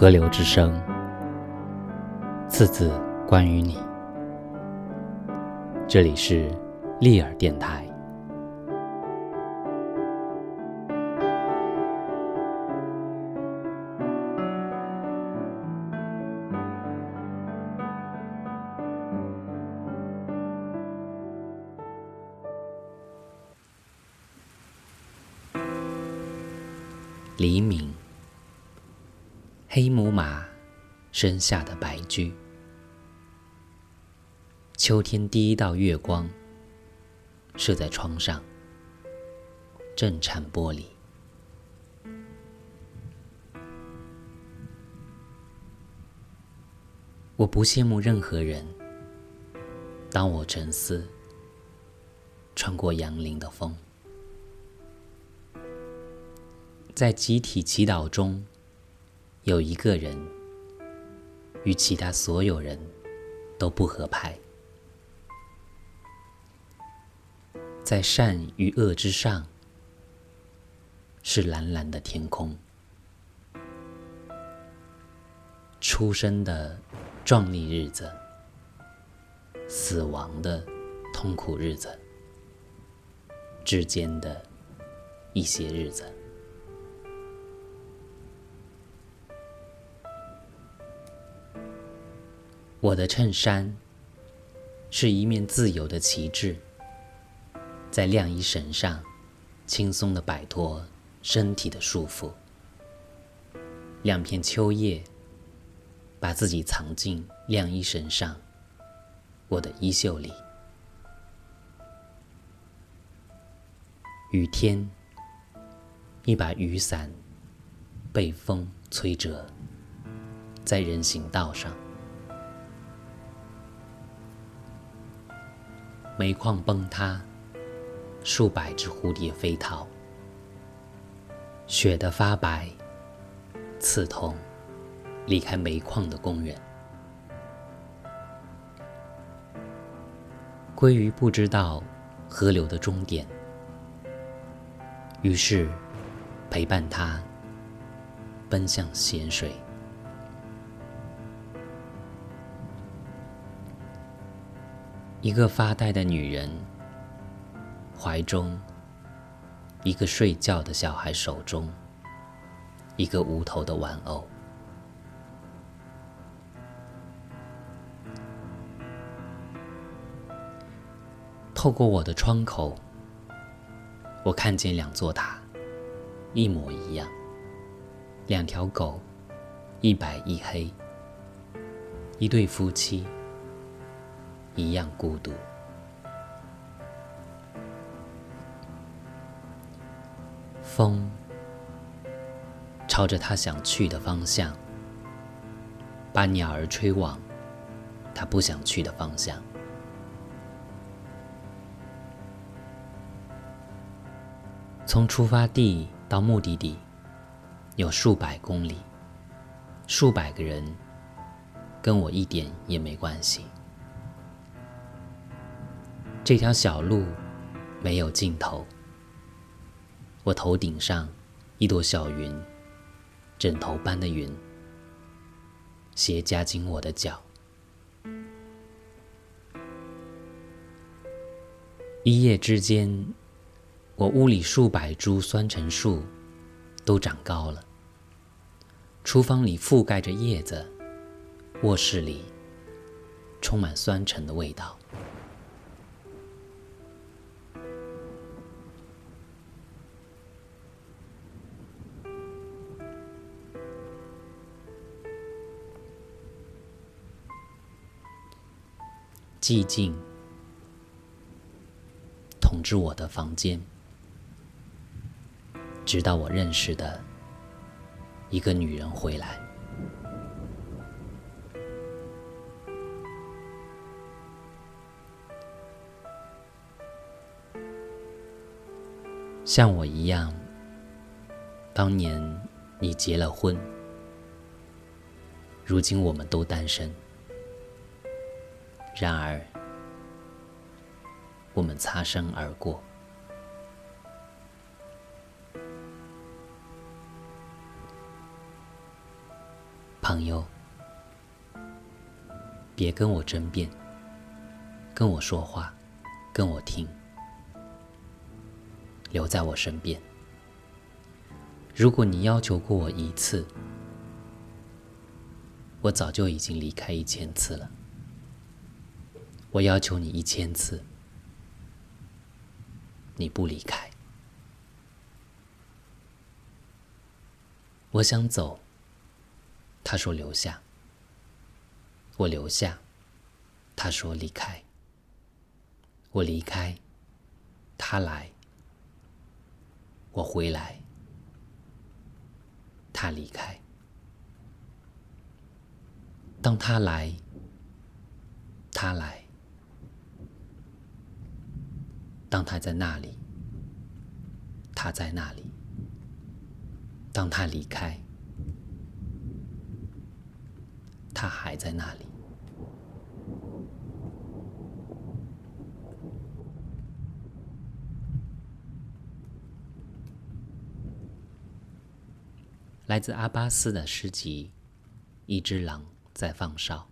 河流之声，次次关于你。这里是利尔电台。黎明，黑母马身下的白驹，秋天第一道月光射在窗上，震颤玻璃。我不羡慕任何人。当我沉思，穿过杨林的风。在集体祈祷中，有一个人与其他所有人都不合拍。在善与恶之上，是蓝蓝的天空。出生的壮丽日子，死亡的痛苦日子，之间的一些日子。我的衬衫是一面自由的旗帜，在晾衣绳上轻松的摆脱身体的束缚。两片秋叶把自己藏进晾衣绳上，我的衣袖里。雨天，一把雨伞被风吹折，在人行道上。煤矿崩塌，数百只蝴蝶飞逃，雪的发白，刺痛离开煤矿的工人。鲑鱼不知道河流的终点，于是陪伴它奔向咸水。一个发呆的女人，怀中一个睡觉的小孩，手中一个无头的玩偶。透过我的窗口，我看见两座塔，一模一样。两条狗，一白一黑，一对夫妻。一样孤独。风朝着他想去的方向，把鸟儿吹往他不想去的方向。从出发地到目的地有数百公里，数百个人，跟我一点也没关系。这条小路没有尽头。我头顶上一朵小云，枕头般的云，斜夹紧我的脚。一夜之间，我屋里数百株酸橙树都长高了。厨房里覆盖着叶子，卧室里充满酸橙的味道。寂静统治我的房间，直到我认识的一个女人回来。像我一样，当年你结了婚，如今我们都单身。然而，我们擦身而过。朋友别跟我争辩，跟我说话，跟我听，留在我身边。如果你要求过我一次，我早就已经离开一千次了。我要求你一千次，你不离开。我想走，他说留下。我留下，他说离开。我离开，他来。我回来，他离开。当他来，他来。当他在那里，他在那里。当他离开，他还在那里。来自阿巴斯的诗集《一只狼在放哨》。